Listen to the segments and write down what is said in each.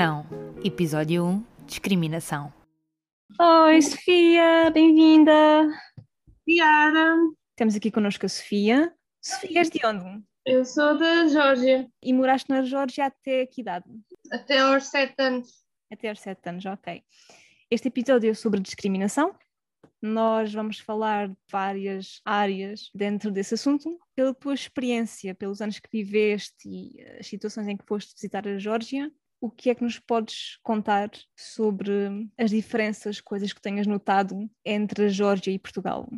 Não? Episódio 1 Discriminação. Oi, Sofia, bem-vinda. Obrigada. Temos aqui connosco a Sofia. Sofia, és de onde? Eu sou da Geórgia, E moraste na Geórgia até que idade? até aos 7 anos. Até aos 7 anos, ok. Este episódio é sobre discriminação. Nós vamos falar de várias áreas dentro desse assunto. Pela tua experiência, pelos anos que viveste e as situações em que foste visitar a Geórgia, o que é que nos podes contar sobre as diferenças, coisas que tenhas notado entre a Geórgia e Portugal?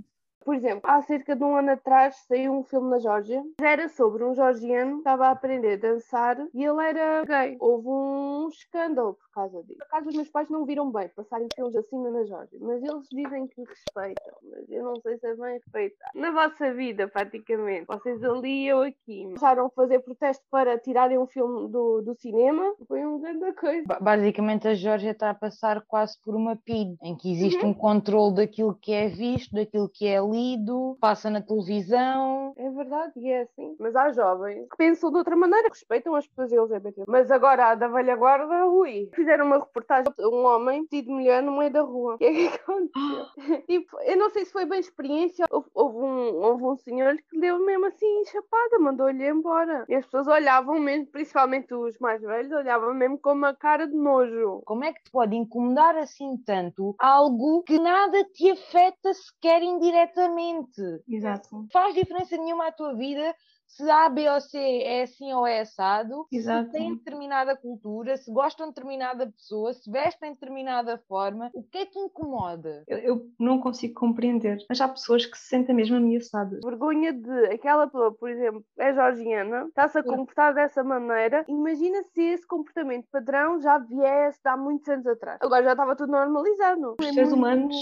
Por exemplo, há cerca de um ano atrás saiu um filme na Geórgia. Era sobre um georgiano que estava a aprender a dançar e ele era gay. Houve um escândalo causa disso. Por acaso os meus pais não viram bem passarem filmes assim na Geórgia, mas eles dizem que respeitam. Mas eu não sei se é bem respeitar. Na vossa vida, praticamente, vocês ali ou aqui, deixaram fazer protesto para tirarem um filme do, do cinema. Foi uma grande coisa. Ba- Basicamente, a Geórgia está a passar quase por uma PID, em que existe um controle daquilo que é visto, daquilo que é lido, passa na televisão. É verdade, e é assim. Mas há jovens que pensam de outra maneira, respeitam as pessoas LGBT. Mas agora há da velha guarda, ui. Fizeram uma reportagem de um homem de mulher no meio da rua. O que é que aconteceu? tipo, eu não sei se foi bem experiência. Houve, houve um, houve um senhor que deu mesmo assim chapada, mandou-lhe embora. E as pessoas olhavam mesmo, principalmente os mais velhos, olhavam mesmo com uma cara de nojo. Como é que te pode incomodar assim tanto algo que nada te afeta sequer indiretamente? Exato. Faz diferença nenhuma à tua vida se A, B ou C é assim ou é assado, Exato. se têm determinada cultura, se gostam de determinada pessoa, se vestem de determinada forma, o que é que incomoda? Eu, eu não consigo compreender, mas há pessoas que se sentem mesmo ameaçadas. vergonha de aquela pessoa, por exemplo, é georgiana, está-se a comportar dessa maneira. Imagina se esse comportamento padrão já viesse de há muitos anos atrás. Agora já estava tudo normalizado. Os seres muito- humanos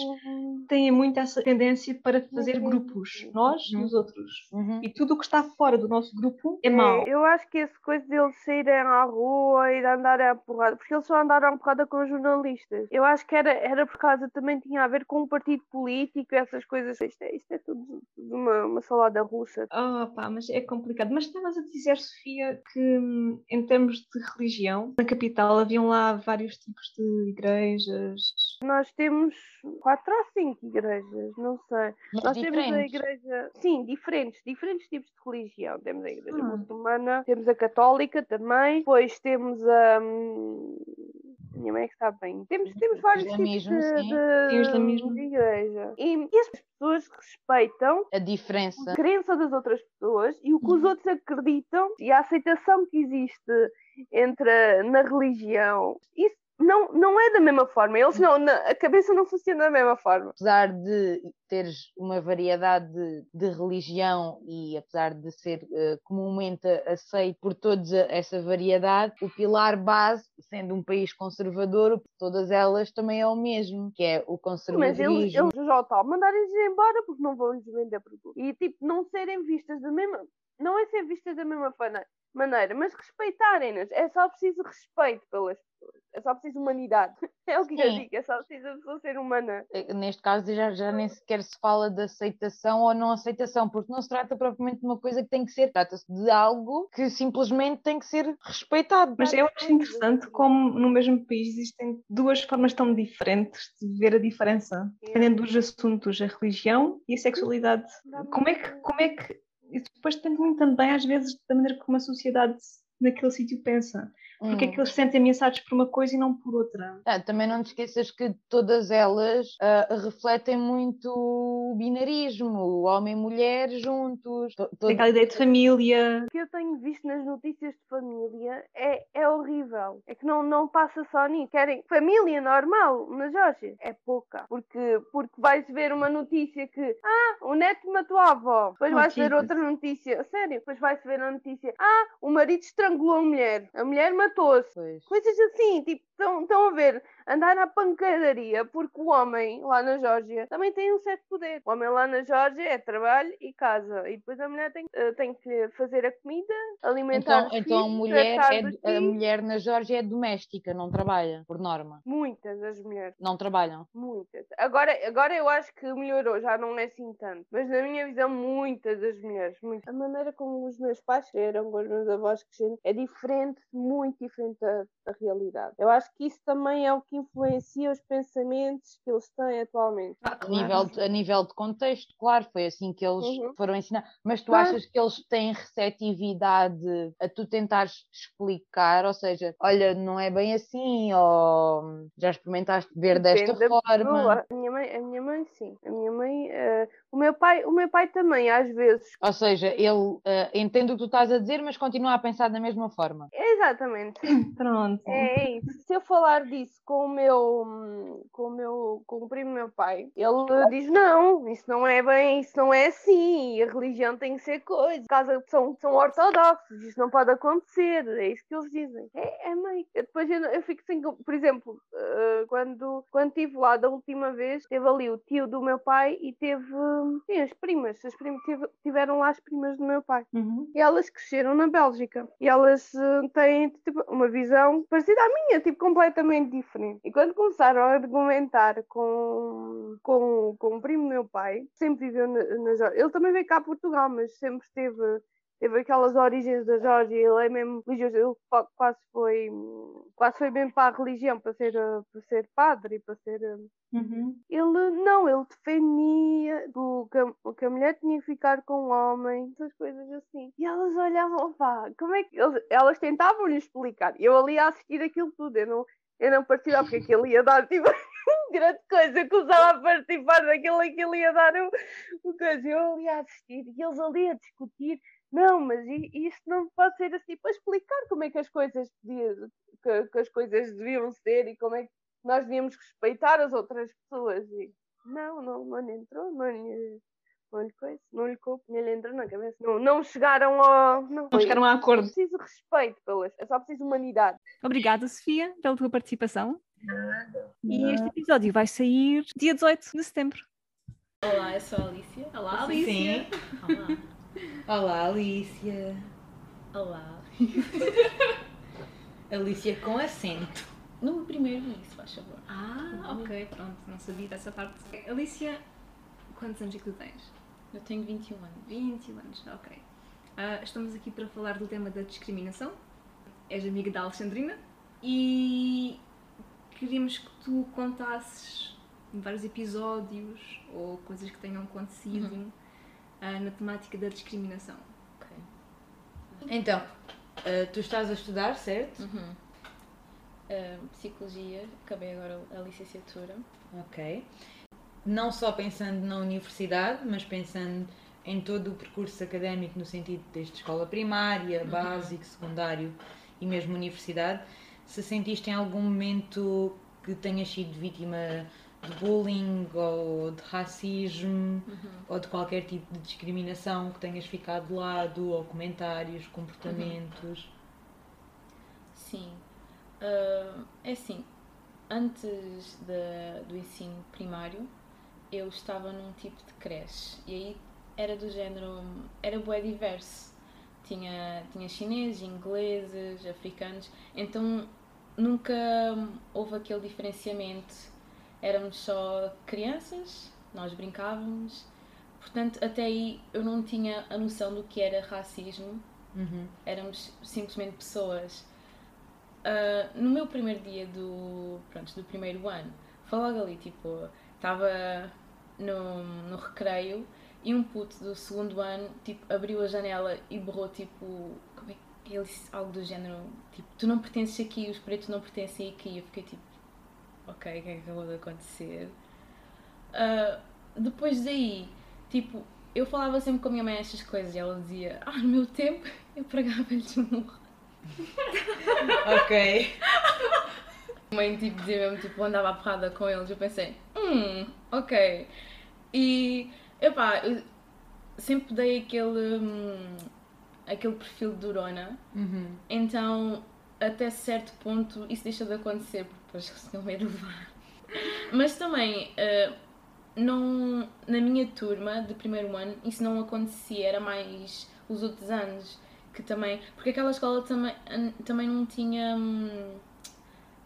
Têm muito essa tendência para fazer Uhum. grupos, nós e Uhum. os outros. Uhum. E tudo o que está fora do nosso grupo é mau. Eu acho que essa coisa deles saírem à rua e de andarem à porrada, porque eles só andaram à porrada com os jornalistas. Eu acho que era, era por causa, também tinha a ver com o partido político, essas coisas. Isto é, isto é tudo, tudo uma, uma salada russa. Oh, pá, mas é complicado. Mas estavas a dizer, Sofia, que hum, em termos de religião, na capital haviam lá vários tipos de igrejas. Nós temos quatro ou cinco igrejas, não sei. Mas Nós temos a diferentes. igreja, sim, diferentes, diferentes tipos de religião. Temos a igreja Ah. muçulmana, temos a católica também, depois temos a. hum, Minha mãe é que está bem. Temos, temos vários tipos de, de- de igreja. E, e as pessoas respeitam A diferença. a crença das outras pessoas e o que Uhum. os outros acreditam e a aceitação que existe entre na religião. Isso não, não é da mesma forma. Eles não, a cabeça não funciona da mesma forma. apesar de teres uma variedade de, de religião e apesar de ser eh, comumente aceito por toda essa variedade, o pilar base, sendo um país conservador, todas elas também é o mesmo, que é o Mas conservadorismo. eles, eles já tal, mandarem-nos embora porque não vão lhes vender produto. E tipo, não serem vistas da mesma. Não é ser vistas da mesma fana- maneira, mas respeitarem-nos. É só preciso respeito pelas pessoas. É só preciso humanidade. É o que eu Sim. digo. É só preciso a pessoa ser humana. Eh, Neste caso já, já nem sequer se fala de aceitação ou não aceitação, porque não se trata propriamente de uma coisa que tem que ser, trata-se de algo que simplesmente tem que ser respeitado. Mas eu acho interessante como no mesmo país existem duas formas tão diferentes de ver a diferença, dependendo dos assuntos, a religião e a sexualidade. Como é que, como é que isso depois depende muito também às vezes da maneira como a sociedade naquele sítio pensa. Porque é Hum. que eles se sentem ameaçados por uma coisa e não por outra? Ah, também não te esqueças que todas elas ah, refletem muito o binarismo, o homem e mulher juntos. to- todo- Aquela ideia de família. O que eu tenho visto nas notícias de família é, é horrível. É que não, não passa só nisso. Querem família normal na Geórgia? É pouca. Porque, porque vais ver uma notícia que ah, o neto matou a avó. Depois Oh, vais ver outra notícia. Sério? Depois vai-se ver a notícia ah, o marido estrangulou a mulher. A mulher matou-se. Coisas assim, tipo, estão, estão a ver, andar na pancadaria, porque o homem lá na Geórgia também tem um certo poder. O homem lá na Geórgia é trabalho e casa, e depois a mulher tem, eh, tem que fazer a comida, alimentar Então, os então a mulher, é, a mulher na Geórgia é doméstica, não trabalha, por norma. Muitas das mulheres. Não trabalham. Muitas. Agora, agora eu acho que melhorou, já não é assim tanto. Mas na minha visão, muitas das mulheres. Muitas. A maneira como os meus pais cresceram, com os meus avós cresceram, é diferente, muito diferente da, da realidade. Eu acho que isso também é o que influencia os pensamentos que eles têm atualmente. Ah, A nível, de, a nível de contexto, claro, foi assim que eles Uhum. foram ensinar. Mas tu Claro. achas que eles têm receptividade a tu tentares explicar? Ou seja, olha, não é bem assim, ou já experimentaste ver desta Depende da forma? A minha mãe, a minha mãe sim. A minha mãe, eh, o meu pai, o meu pai também, às vezes. Ou seja, ele eh, entende o que tu estás a dizer, mas continua a pensar da mesma forma. Exatamente. Pronto. É, é isso. Se eu falar disso com o meu, com o meu, com o primo meu pai, ele diz não, isso não é bem, isso não é assim, a religião tem que ser coisa, casa são, são ortodoxos, isso não pode acontecer, é isso que eles dizem. É, é meio. Depois eu, eu fico sem, por exemplo, eh, quando, quando estive lá da última vez, teve ali o tio do meu pai e teve, sim, as primas, as primas tive- tiveram lá as primas do meu pai. Uhum. E elas cresceram na Bélgica. E elas eh, têm tipo, uma visão parecida à minha, tipo, completamente diferente. E quando começaram a argumentar com, com, com o primo do meu pai, sempre viveu na, na Geórgia. Ele também veio cá a Portugal, mas sempre esteve. Teve aquelas origens da Geórgia, ele é mesmo religioso, ele quase foi, quase foi bem para a religião, para ser, para ser padre e para ser eh, Uhum. ele não, ele defendia o que, a- que a mulher tinha que ficar com o homem, essas coisas assim. E elas olhavam, pá, como é que eles- elas tentavam lhe explicar. Eu ali a assistir aquilo tudo, eu não, eu não participava porque aquilo ia dar tipo grande coisa, eu começava a participar daquilo, aquilo ia dar o, o coisa. Eu ali a assistir e eles ali a discutir. Não, mas isto não pode ser assim para explicar como é que as coisas deviam, que, que as coisas deviam ser e como é que nós devíamos respeitar as outras pessoas. E não, não, não entrou, não lhe, não lhe coube, nem lhe entrou na cabeça. Não, não chegaram ao. Não, Não chegaram a É acordo. preciso respeito pelas, é só preciso humanidade. Obrigada, Sofia, pela tua participação. E este episódio vai sair dia 18 de setembro. Olá, eu sou a Alicia. Olá, Sim. Olá. Olá, Alicia. Olá. Alicia com acento. No primeiro isso, faz favor. Ah, ok, pronto, não sabia dessa parte. Alicia, quantos anos é que tu tens? Eu tenho 21 anos. 20 anos, ok. Ah, estamos aqui para falar do tema da discriminação. És amiga da Alexandrina e queríamos que tu contasses vários episódios ou coisas que tenham acontecido ah, na temática da discriminação. Ok. Então, eh, tu estás a estudar, certo? Uhum. Psicologia, acabei agora a licenciatura. Ok. Não só pensando na universidade, mas pensando em todo o percurso académico no sentido desde escola primária, básico, secundário e mesmo universidade, se sentiste em algum momento que tenhas sido vítima de bullying ou de racismo ou de qualquer tipo de discriminação que tenhas ficado de lado ou comentários, comportamentos. Sim. Ah, é assim, antes da- do ensino primário, eu estava num tipo de creche e aí era do género, era bué diverso. Tinha, tinha chineses, ingleses, africanos, então nunca houve aquele diferenciamento. Éramos só crianças, nós brincávamos, portanto até aí eu não tinha a noção do que era racismo Uhum. éramos simplesmente pessoas. Ah, no meu primeiro dia do, pronto, do primeiro ano, foi logo ali, tipo, estava no, no recreio e um puto do segundo ano, tipo, abriu a janela e berrou, tipo, como é que ele disse algo do género, tipo, tu não pertences aqui, os pretos não pertencem aqui. Eu fiquei tipo, ok, o que é que acabou de acontecer? Ah, depois daí, tipo, eu falava sempre com a minha mãe estas coisas e ela dizia, ah, no meu tempo eu pregava-lhes um murro. Ok. A mãe tipo, dizia mesmo, tipo, andava a porrada com eles. Eu pensei, hum, ok. E, epá, eu sempre dei aquele, hum, aquele perfil de durona. Uhum. Então, até certo ponto, isso deixa de acontecer, porque depois tinham medo de levar. Mas também, eh, não, na minha turma de primeiro ano, isso não acontecia, era mais os outros anos. que também. Porque aquela escola também, também não tinha. hum,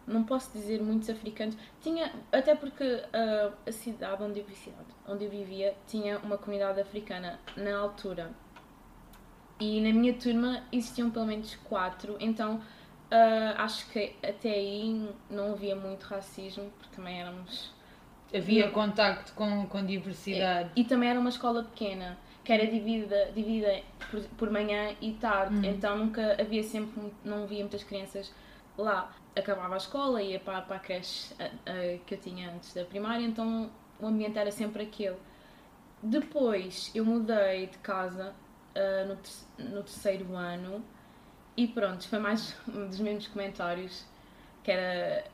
Não posso dizer muitos africanos. Tinha. Até porque ah, a cidade onde eu, cidade onde eu vivia tinha uma comunidade africana na altura. E na minha turma existiam pelo menos quatro, então ah, acho que até aí não havia muito racismo, porque também éramos Havia Não. contacto com, com diversidade. E também era uma escola pequena, que era dividida, dividida por, por manhã e tarde, Uhum. então nunca havia sempre, não havia muitas crianças lá. Acabava a escola, ia para, para a creche ah, ah, que eu tinha antes da primária, então o ambiente era sempre aquele. Depois eu mudei de casa ah, no, ter- no terceiro ano e pronto, foi mais um dos mesmos comentários que era.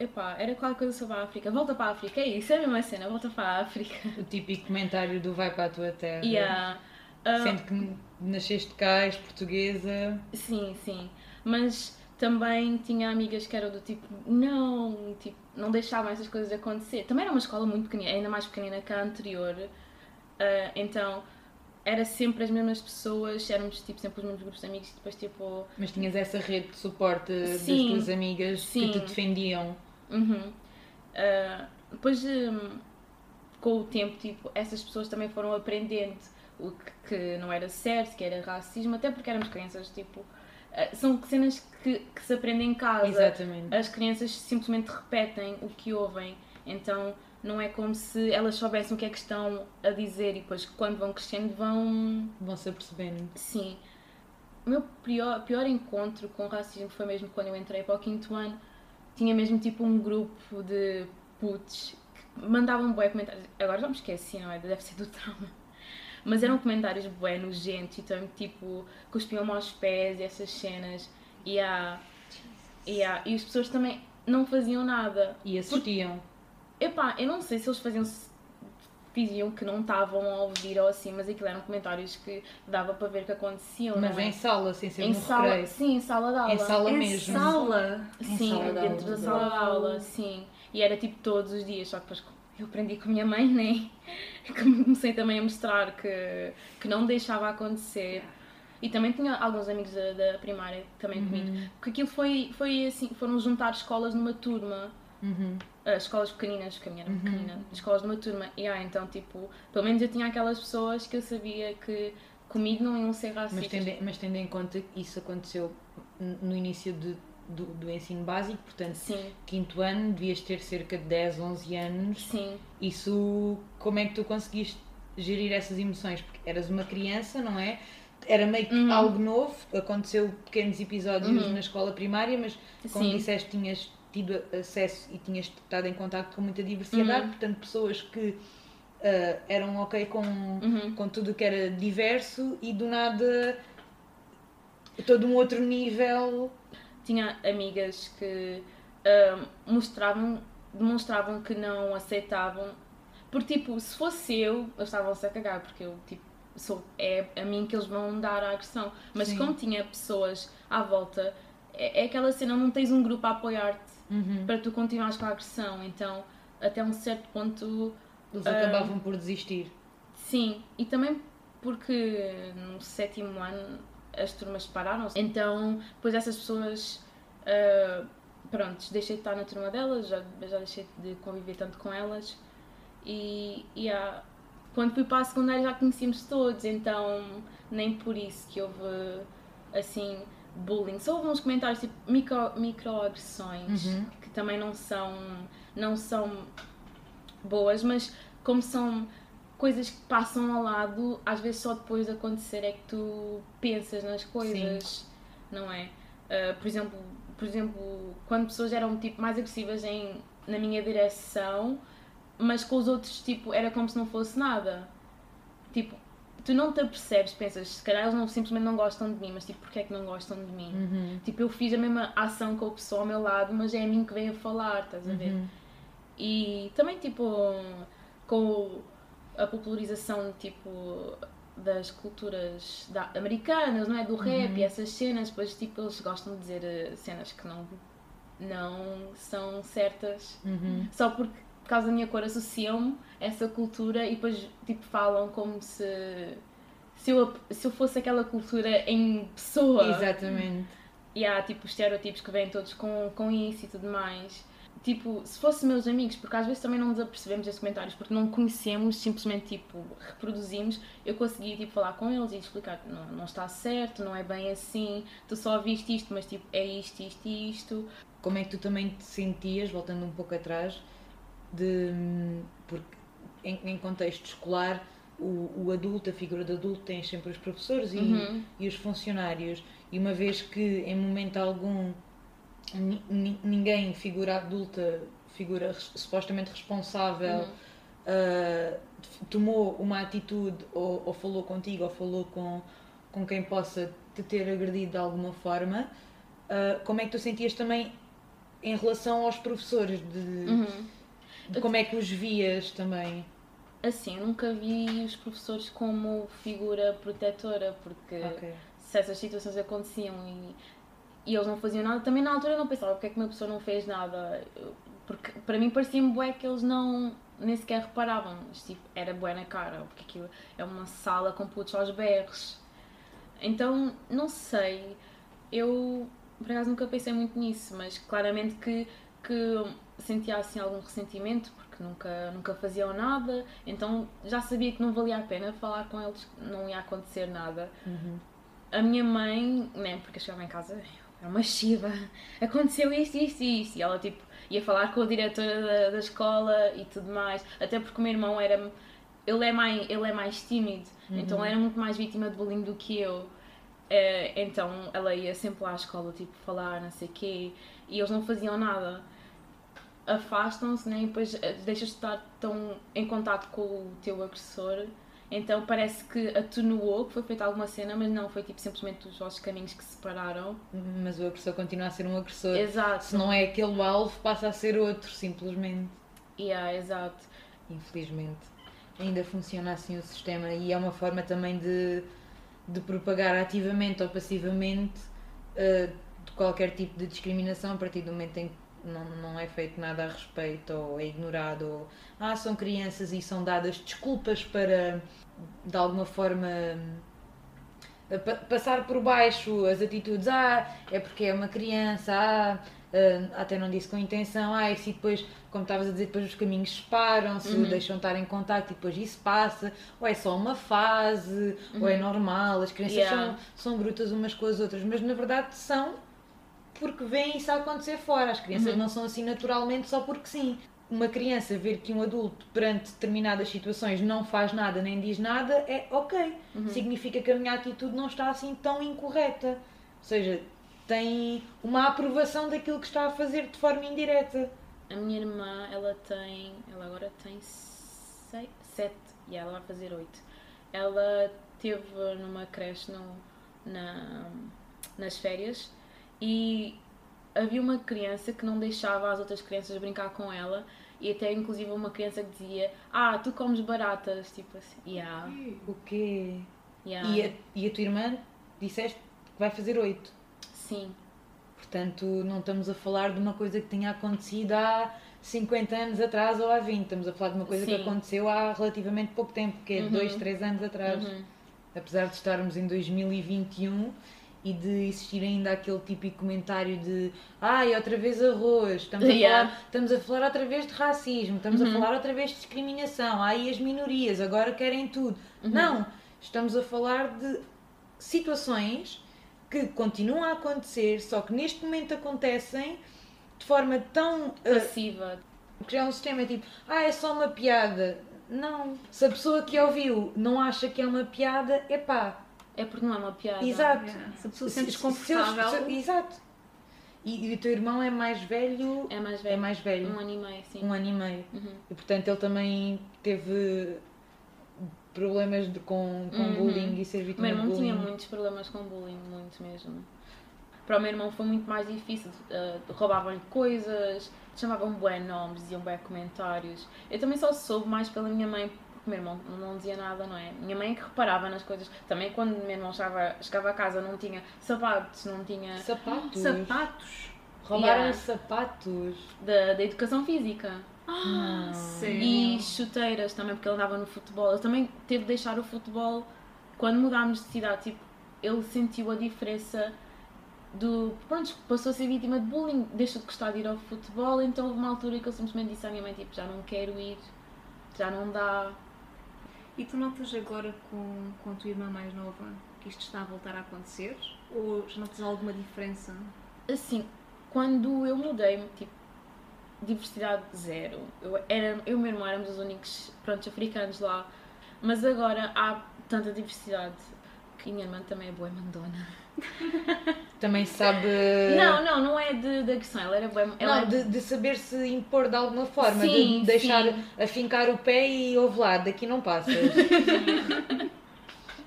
Epá, era qualquer coisa sobre a África. Volta para a África, é isso, é a mesma cena, volta para a África. O típico comentário do vai para a tua terra. Yeah. Ah, Sendo que nasceste cá, és portuguesa. sim, sim. Mas também tinha amigas que eram do tipo, não, tipo, não deixavam essas coisas acontecer. Também era uma escola muito pequenina, ainda mais pequenina que a anterior. Ah, então, era sempre as mesmas pessoas, éramos tipo sempre os mesmos grupos de amigos, depois tipo, Mas tinhas essa rede de suporte Sim. das tuas amigas Sim. que te defendiam. Uhum. Ah, depois, hum, com o tempo, tipo, essas pessoas também foram aprendendo o que, que não era certo, que era racismo, até porque éramos crianças, tipo, são cenas que, que se aprendem em casa. Exatamente. As crianças simplesmente repetem o que ouvem, então não é como se elas soubessem o que é que estão a dizer e depois quando vão crescendo vão Vão-se apercebendo. Sim. O meu pior, pior encontro com racismo foi mesmo quando eu entrei para o quinto ano. Tinha mesmo tipo um grupo de putos que mandavam bué comentários. Agora já me esqueci, não é? Deve ser do trauma. Mas eram comentários bué nojentos, então tipo, cuspiam-me aos pés e essas cenas. E, há, e, há, e as pessoas também não faziam nada. E assistiam. Epá, eu não sei se eles faziam diziam que não estavam a ouvir ou assim, mas aquilo eram comentários que dava para ver que aconteciam. Mas não é? em sala, sem ser em no sala, recreio. sim, em sala de aula. Em sala Em mesmo. sala. Em Sim, sala de dentro aula. da sala de aula, sim. E era tipo todos os dias, só que depois eu aprendi com a minha mãe, né? Que comecei também a mostrar que, que não deixava acontecer. E também tinha alguns amigos da, da primária também comigo. Porque aquilo foi, foi assim, foram juntar escolas numa turma. Uhum. Ah, escolas pequeninas, porque a minha era pequenina, escolas numa turma. E ah, então, tipo, pelo menos eu tinha aquelas pessoas que eu sabia que comigo não iam ser racistas. Mas tendo, mas tendo em conta que isso aconteceu no início de- do, do ensino básico, portanto, Sim, quinto ano, devias ter cerca de 10, 11 anos. sim, Isso, como é que tu conseguiste gerir essas emoções? Porque eras uma criança, não é? Era meio que Uhum. algo novo, aconteceu pequenos episódios Uhum. na escola primária, mas como sim. disseste, tinhas tido acesso e tinhas estado em contato com muita diversidade, Uhum. portanto, pessoas que ah, eram ok com, Uhum. com tudo o que era diverso e do nada todo um outro nível. Tinha amigas que ah, mostravam, demonstravam que não aceitavam. Porque, tipo, se fosse eu, eles estavam-se a cagar, porque eu, tipo, sou, é a mim que eles vão dar a agressão. Mas Sim. como tinha pessoas à volta, é, é aquela cena, não tens um grupo a apoiar-te para tu continuares com a agressão. Então, até um certo ponto, Eles Ah. acabavam por desistir. Sim, e também porque no sétimo ano as turmas separaram-se. Então, depois essas pessoas, ah, pronto, deixei de estar na turma delas, já, já deixei de conviver tanto com elas. E, e há- quando fui para a secundária já conhecíamos todos, então nem por isso que houve assim bullying. Só houve uns comentários tipo micro, microagressões Uhum. que também não são, não são boas, mas como são coisas que passam ao lado, às vezes só depois de acontecer é que tu pensas nas coisas, não é? Ah, por exemplo, por exemplo, quando pessoas eram tipo mais agressivas em, na minha direção, mas com os outros tipo era como se não fosse nada. Tipo, tu não te apercebes, pensas, se calhar eles não, simplesmente não gostam de mim, mas tipo, porquê é que não gostam de mim? Uhum. Tipo, eu fiz a mesma ação com a pessoa ao meu lado, mas é a mim que vem a falar, estás a ver? Uhum. E também, tipo, com a popularização, tipo, das culturas da- americanas, não é? Do rap Uhum. e essas cenas, depois, tipo, eles gostam de dizer eh, cenas que não, não são certas. Uhum. Só porque, por causa da minha cor, associam-me a essa cultura e depois, tipo, falam como se, se eu, se eu fosse aquela cultura em pessoa. Exatamente. E há tipo os estereotipos que vêm todos com, com isso e tudo mais. Tipo, se fossem meus amigos, porque às vezes também não nos apercebemos desses comentários, porque não conhecemos, simplesmente tipo, reproduzimos, eu conseguia tipo falar com eles e explicar que não, não está certo, não é bem assim, tu só viste isto, mas tipo, é isto, isto e isto. Como é que tu também te sentias, voltando um pouco atrás, de porque em, em contexto escolar o, o adulto, a figura do adulto tem sempre os professores e, Uhum. e os funcionários e uma vez que em momento algum ninguém, figura adulta, figura supostamente responsável, Uhum. ah, tomou uma atitude ou, ou falou contigo ou falou com, com quem possa te ter agredido de alguma forma, ah, como é que tu sentias também em relação aos professores? De, Uhum. de como é que os vias também? Assim, nunca vi os professores como figura protetora, porque Ok. se essas situações aconteciam e, e eles não faziam nada, também na altura eu não pensava porque é que uma pessoa não fez nada. Porque para mim parecia-me bué que eles não nem sequer reparavam. Tipo, era bué na cara, porque aquilo é uma sala com putos aos berros. Então, não sei. Eu, por acaso, nunca pensei muito nisso, mas claramente que, que sentia assim algum ressentimento, porque nunca, nunca faziam nada, então já sabia que não valia a pena falar com eles, não ia acontecer nada. Uhum. A minha mãe, né, porque eu chegava em casa, era uma chiva, aconteceu isto, isto e isto, e ela tipo ia falar com a diretora da, da escola e tudo mais, até porque o meu irmão era, ele é mais, ele é mais tímido, então ele era muito mais vítima de bullying do que eu. Eh, então ela ia sempre lá à escola, tipo, falar, não sei o quê, e eles não faziam nada. Afastam-se, né? E depois eh, deixas de estar tão em contato com o teu agressor. Então parece que atenuou, que foi feita alguma cena, mas não, foi tipo simplesmente os vossos caminhos que se separaram. Mas o agressor continua a ser um agressor. Exato. Se não é aquele alvo, passa a ser outro, simplesmente. Yeah, exato. Infelizmente. Ainda funciona assim o sistema e é uma forma também de, de propagar ativamente ou passivamente eh, de qualquer tipo de discriminação a partir do momento em que não, não é feito nada a respeito ou é ignorado ou ah, são crianças e são dadas desculpas para de alguma forma pa- passar por baixo as atitudes, ah, é porque é uma criança, ah, ah, até não disse com intenção, ah, e se depois, como estavas a dizer, depois os caminhos separam-se, Uhum. deixam de estar em contacto e depois isso passa, ou é só uma fase, ou é normal, as crianças Uhum. Yeah. são, são brutas umas com as outras, mas na verdade são porque veem isso a acontecer fora. As crianças Uhum. não são assim naturalmente só porque sim. Uma criança ver que um adulto perante determinadas situações não faz nada nem diz nada é ok. Uhum. Significa que a minha atitude não está assim tão incorreta. Ou seja, tem uma aprovação daquilo que está a fazer de forma indireta. A minha irmã, ela tem. Ela agora tem sete e ela vai fazer oito. Ela teve numa creche no, na, nas férias e havia uma criança que não deixava as outras crianças brincar com ela e até inclusive uma criança que dizia Ah, tu comes baratas, tipo assim, yeah, O quê? yeah. E, a, e a tua irmã disseste que vai fazer oito. Sim, Portanto, não estamos a falar de uma coisa que tenha acontecido há 50 anos atrás ou há 20. Estamos a falar de uma coisa que Sim. aconteceu há relativamente pouco tempo, que é Uhum. 2, 3 anos atrás. Uhum. Apesar de estarmos em 2021 e de existir ainda aquele típico comentário de ai, outra vez arroz, estamos a, Yeah. falar, estamos a falar outra vez de racismo, estamos a falar outra vez de discriminação, ai, as minorias agora querem tudo. Não, estamos a falar de situações que continuam a acontecer, só que neste momento acontecem de forma tão ah, passiva. porque já é um sistema tipo, ah, é só uma piada. Não. Se a pessoa que ouviu não acha que é uma piada, é pá. É porque não é uma piada. Exato. Yeah. Se a pessoa se Se- sente desconfortável. se exato. E, e o teu irmão é mais velho. É mais velho. É mais velho. Um ano e meio, sim. Um ano e meio. Uhum. E portanto ele também teve problemas de- com, com Uhum. bullying e ser O vítima meu de irmão bullying. tinha muitos problemas com bullying, muito mesmo. Para o meu irmão foi muito mais difícil. uh, Roubavam-lhe coisas, chamavam bué nomes, diziam bué comentários. Eu também só soube mais pela minha mãe, o meu irmão não dizia nada, não é? Minha mãe é que reparava nas coisas. Também quando o meu irmão chegava, chegava a casa não tinha sapatos, não tinha Sapatos. Sapatos. Roubaram Yeah. sapatos. da, da educação física. Ah, sério. E chuteiras também, porque ele andava no futebol. Ele também teve de deixar o futebol quando mudámos de cidade, tipo, ele sentiu a diferença do. Pronto, passou a ser vítima de bullying, deixou de gostar de ir ao futebol, então houve uma altura que ele simplesmente disse à minha mãe: tipo, já não quero ir, já não dá. E tu notas agora com, com a tua irmã mais nova que isto está a voltar a acontecer? Ou já notas alguma diferença? Assim, quando eu mudei, tipo, diversidade zero, eu, era, eu e o meu irmão éramos os únicos, pronto, africanos lá, mas agora há tanta diversidade que a minha irmã também é boa mandona. Também sabe. Não, não, não é de, de agressão, ela era. Ela Não, de, de saber se impor de alguma forma, Sim, de deixar sim. afincar o pé e ouve lá, daqui não passas.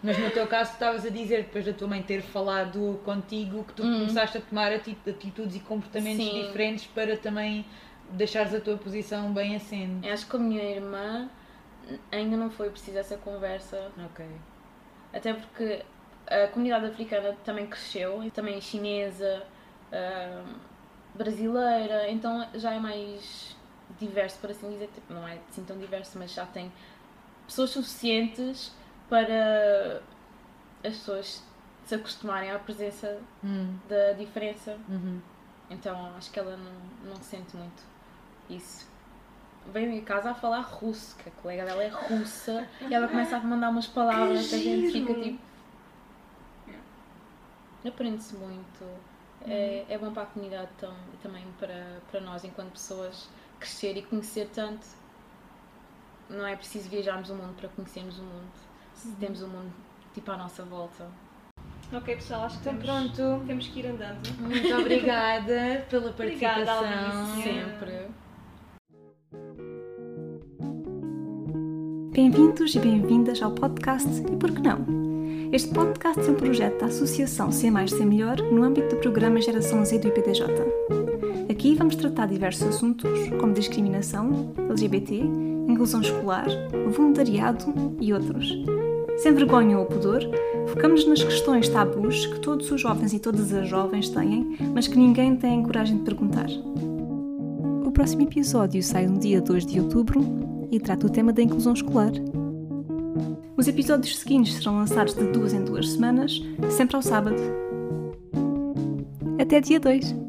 Mas no teu caso, tu estavas a dizer, depois da tua mãe ter falado contigo, que tu Hum. começaste a tomar ati- atitudes e comportamentos Sim. diferentes para também deixares a tua posição bem assente. Acho que com a minha irmã ainda não foi preciso essa conversa, Ok. até porque a comunidade africana também cresceu, e também chinesa, ah, brasileira, então já é mais diverso, por assim dizer. Tipo, não é assim tão diverso, mas já tem pessoas suficientes para as pessoas se acostumarem à presença Hum, da diferença. uhum. Então acho que ela não, não sente muito isso. Veio em casa a falar russo, que a colega dela é russa, e ela começa a mandar umas palavras que a gente fica tipo. Aprende-se muito. É, é bom para a comunidade tam, e também para, para nós, enquanto pessoas, crescer e conhecer tanto. Não é preciso viajarmos o mundo para conhecermos o mundo. Se temos o mundo tipo à nossa volta. Ok, pessoal, acho que Então temos, pronto. temos que ir andando. Muito obrigada pela Obrigada, participação. Alice. Sempre. Bem-vindos e bem-vindas ao podcast E Por Que Não? Este podcast é um projeto da Associação Ser Mais Ser Melhor no âmbito do programa Geração Z do IPTJ. Aqui vamos tratar diversos assuntos, como discriminação, LGBT, inclusão escolar, voluntariado e outros. Sem vergonha ou pudor, focamos nas questões tabus que todos os jovens e todas as jovens têm, mas que ninguém tem coragem de perguntar. O próximo episódio sai no dia 2 de outubro e trata o tema da inclusão escolar. Os episódios seguintes serão lançados de duas em duas semanas, sempre ao sábado. Até dia 2!